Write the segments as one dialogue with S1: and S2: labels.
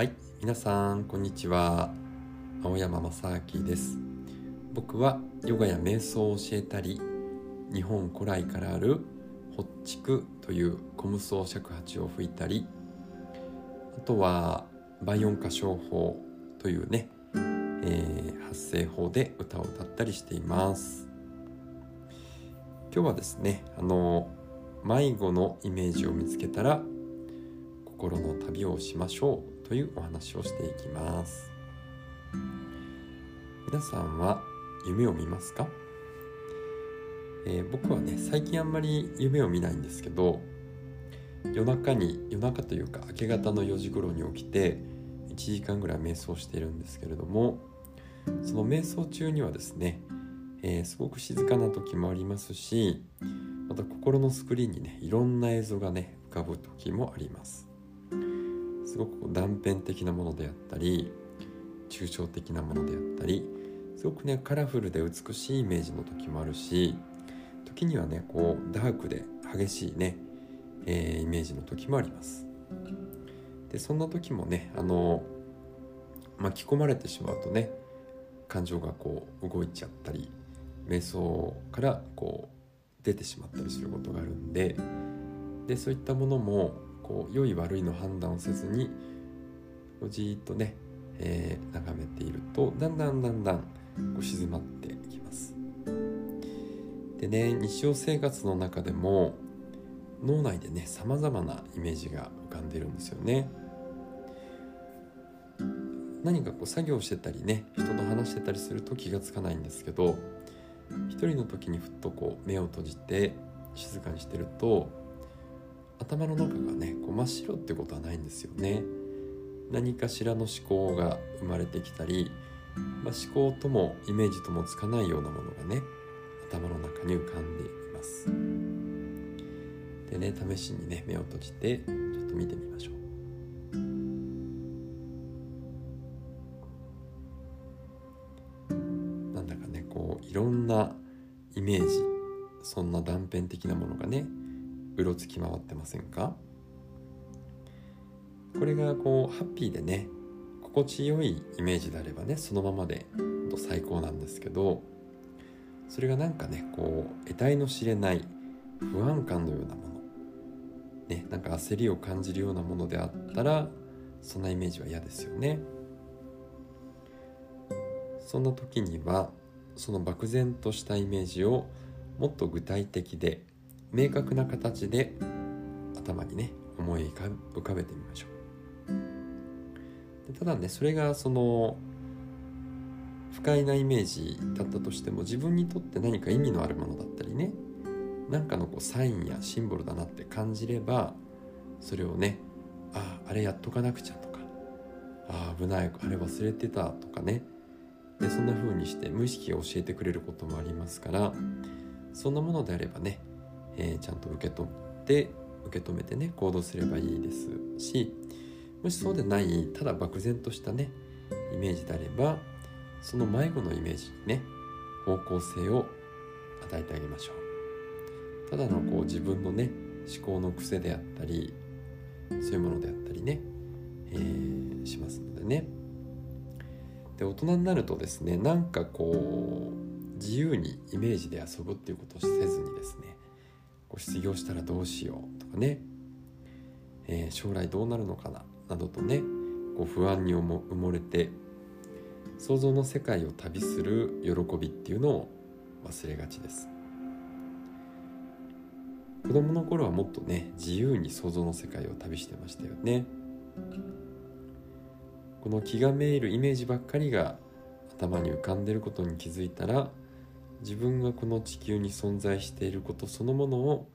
S1: はい皆さんこんにちは。青山正明です。僕はヨガや瞑想を教えたり日本古来からあるホッチクというコムソ尺八を吹いたりあとは倍音歌唱法というね、えー、発声法で歌を歌ったりしています。今日はですねあの迷子のイメージを見つけたら心の旅をしましょう。というお話をしていきます。皆さんは夢を見ますか、えー、僕はね最近あんまり夢を見ないんですけど夜中に夜中というか明け方の4時頃に起きて1時間ぐらい瞑想しているんですけれどもその瞑想中にはですね、えー、すごく静かな時もありますしまた心のスクリーンにねいろんな映像がね浮かぶ時もあります。すごく断片的なものであったり抽象的なものであったりすごくねカラフルで美しいイメージの時もあるし時にはねこうダークで激しいね、えー、イメージの時もあります。でそんな時もねあの巻き込まれてしまうとね感情がこう動いちゃったり瞑想からこう出てしまったりすることがあるんででそういったものもこう良い悪いの判断をせずにじっとね、えー、眺めているとだんだんだんだんこう静まってきます。でね日常生活の中でも脳内でねさまざまなイメージが浮かんでるんですよね。何かこう作業してたりね人と話してたりすると気がつかないんですけど一人の時にふっとこう目を閉じて静かにしてると頭の中がねこう真っ白ってことはないんですよね。何かしらの思考が生まれてきたり、まあ、思考ともイメージともつかないようなものがね頭の中に浮かんでいます。でね試しにね目を閉じてちょっと見てみましょう。なんだかねこういろんなイメージそんな断片的なものがねうろつき回ってませんか？これがこうハッピーでね心地よいイメージであればねそのままで最高なんですけどそれがなんかねこう得体の知れない不安感のようなものねなんか焦りを感じるようなものであったらそんなイメージは嫌ですよね。そんな時にはその漠然としたイメージをもっと具体的で明確な形で頭にね思い浮かべてみましょう。ただねそれがその不快なイメージだったとしても自分にとって何か意味のあるものだったりね何かのこうサインやシンボルだなって感じればそれをねあああれやっとかなくちゃとかああ危ないあれ忘れてたとかねでそんな風にして無意識が教えてくれることもありますからそんなものであればねえー、ちゃんと受け取って受け止めてね行動すればいいですしもしそうでないただ漠然としたねイメージであればその迷子のイメージにね方向性を与えてあげましょう。ただのこう自分のね思考の癖であったりそういうものであったりね、えー、しますのでね。で大人になるとですねなんかこう自由にイメージで遊ぶっていうことをせずにですねこう失業したらどうしようとかね、えー、将来どうなるのかな？などとねこう不安に埋もれて想像の世界を旅する喜びっていうのを忘れがちです。子供の頃はもっとね自由に想像の世界を旅してましたよね。この気がめいるイメージばっかりが頭に浮かんでることに気づいたら自分がこの地球に存在していることそのものを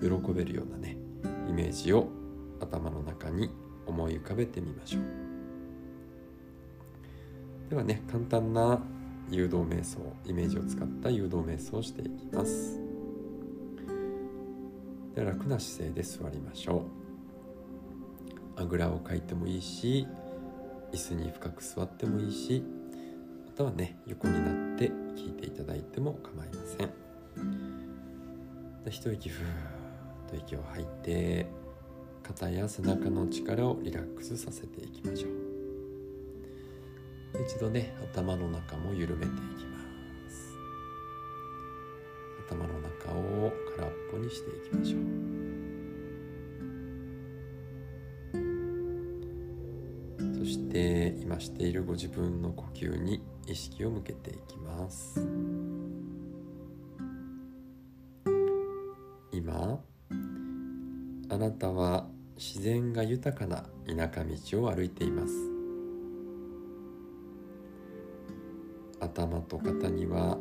S1: 喜べるようなねイメージを頭の中に思い浮かべてみましょう。ではね簡単な誘導瞑想イメージを使った誘導瞑想をしていきます。では楽な姿勢で座りましょう。あぐらをかいてもいいし椅子に深く座ってもいいしまたはね横になって聞いていただいても構いません。一息ふーっと息を吐いて肩や背中の力をリラックスさせていきましょう。一度ね頭の中も緩めていきます。頭の中を空っぽにしていきましょう。そして今しているご自分の呼吸に意識を向けていきます。今あなたは自然が豊かな田舎道を歩いています。頭と肩には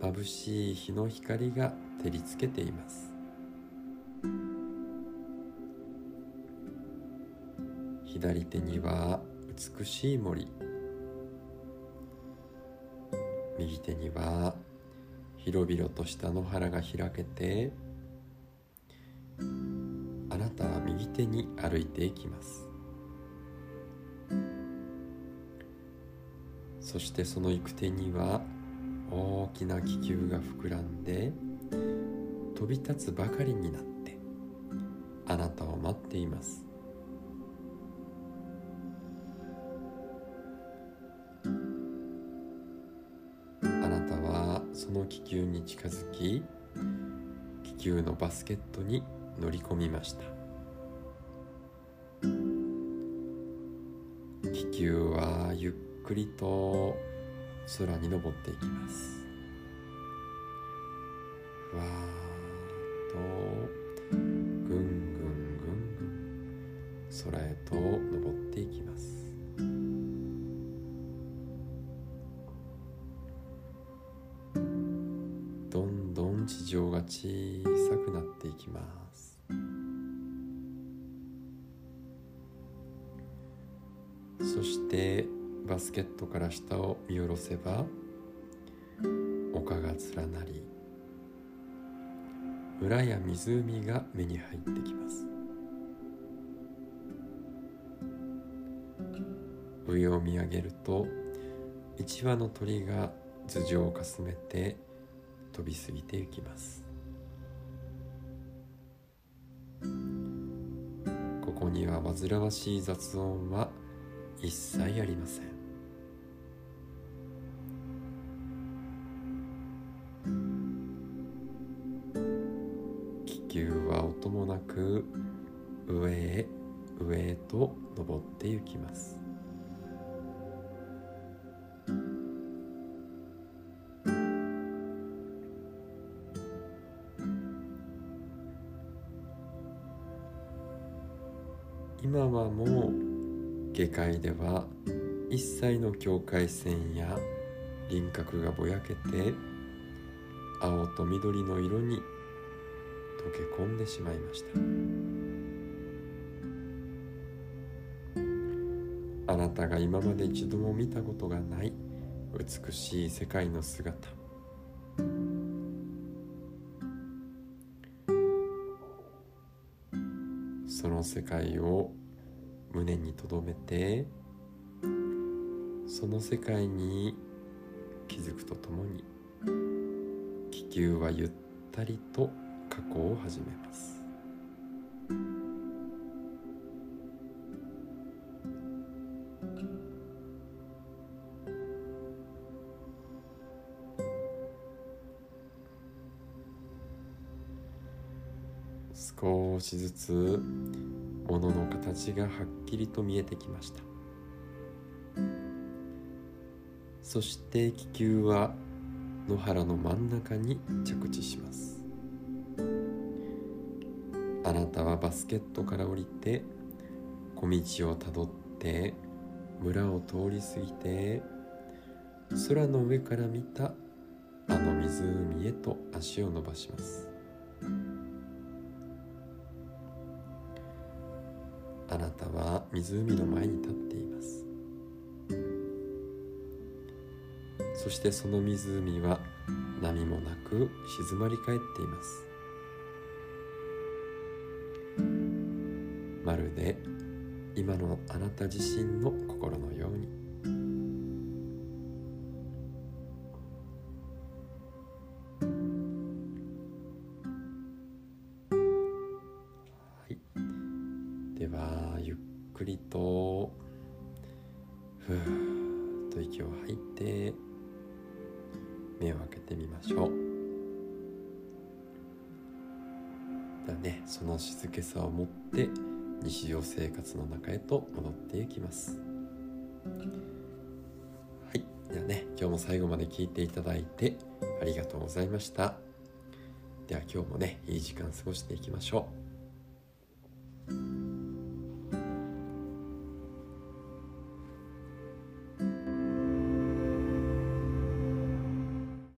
S1: 眩しい日の光が照りつけています。左手には美しい森。右手には広々とした野原が開けてあなたは右手に歩いていきます。そしてその行く手には大きな気球が膨らんで飛び立つばかりになってあなたを待っています。その気球に近づき気球のバスケットに乗り込みました。気球はゆっくりと空に登っていきます。わあ。小さくなっていきます。そしてバスケットから下を見下ろせば丘が連なり村や湖が目に入ってきます。上を見上げると一羽の鳥が頭上をかすめて飛び過ぎていきます。には煩わしい雑音は一切ありません。気球は音もなく上へ上へと登ってゆきます。今はもう下界では一切の境界線や輪郭がぼやけて青と緑の色に溶け込んでしまいました。あなたが今まで一度も見たことがない美しい世界の姿。世界を胸に留めてその世界に気づくとともに気球はゆったりと下降を始めます。少しずつ物の形がはっきりと見えてきました。そして気球は野原の真ん中に着地します。あなたはバスケットから降りて小道をたどって村を通り過ぎて空の上から見たあの湖へと足を伸ばします。あなたは湖の前に立っています。そしてその湖は波もなく静まり返っています。まるで今のあなた自身の心のように。ではゆっくりとふーっと息を吐いて目を開けてみましょう。ではねその静けさを持って日常生活の中へと戻っていきます。はいではね今日も最後まで聞いていただいてありがとうございました。では今日もねいい時間過ごしていきましょう。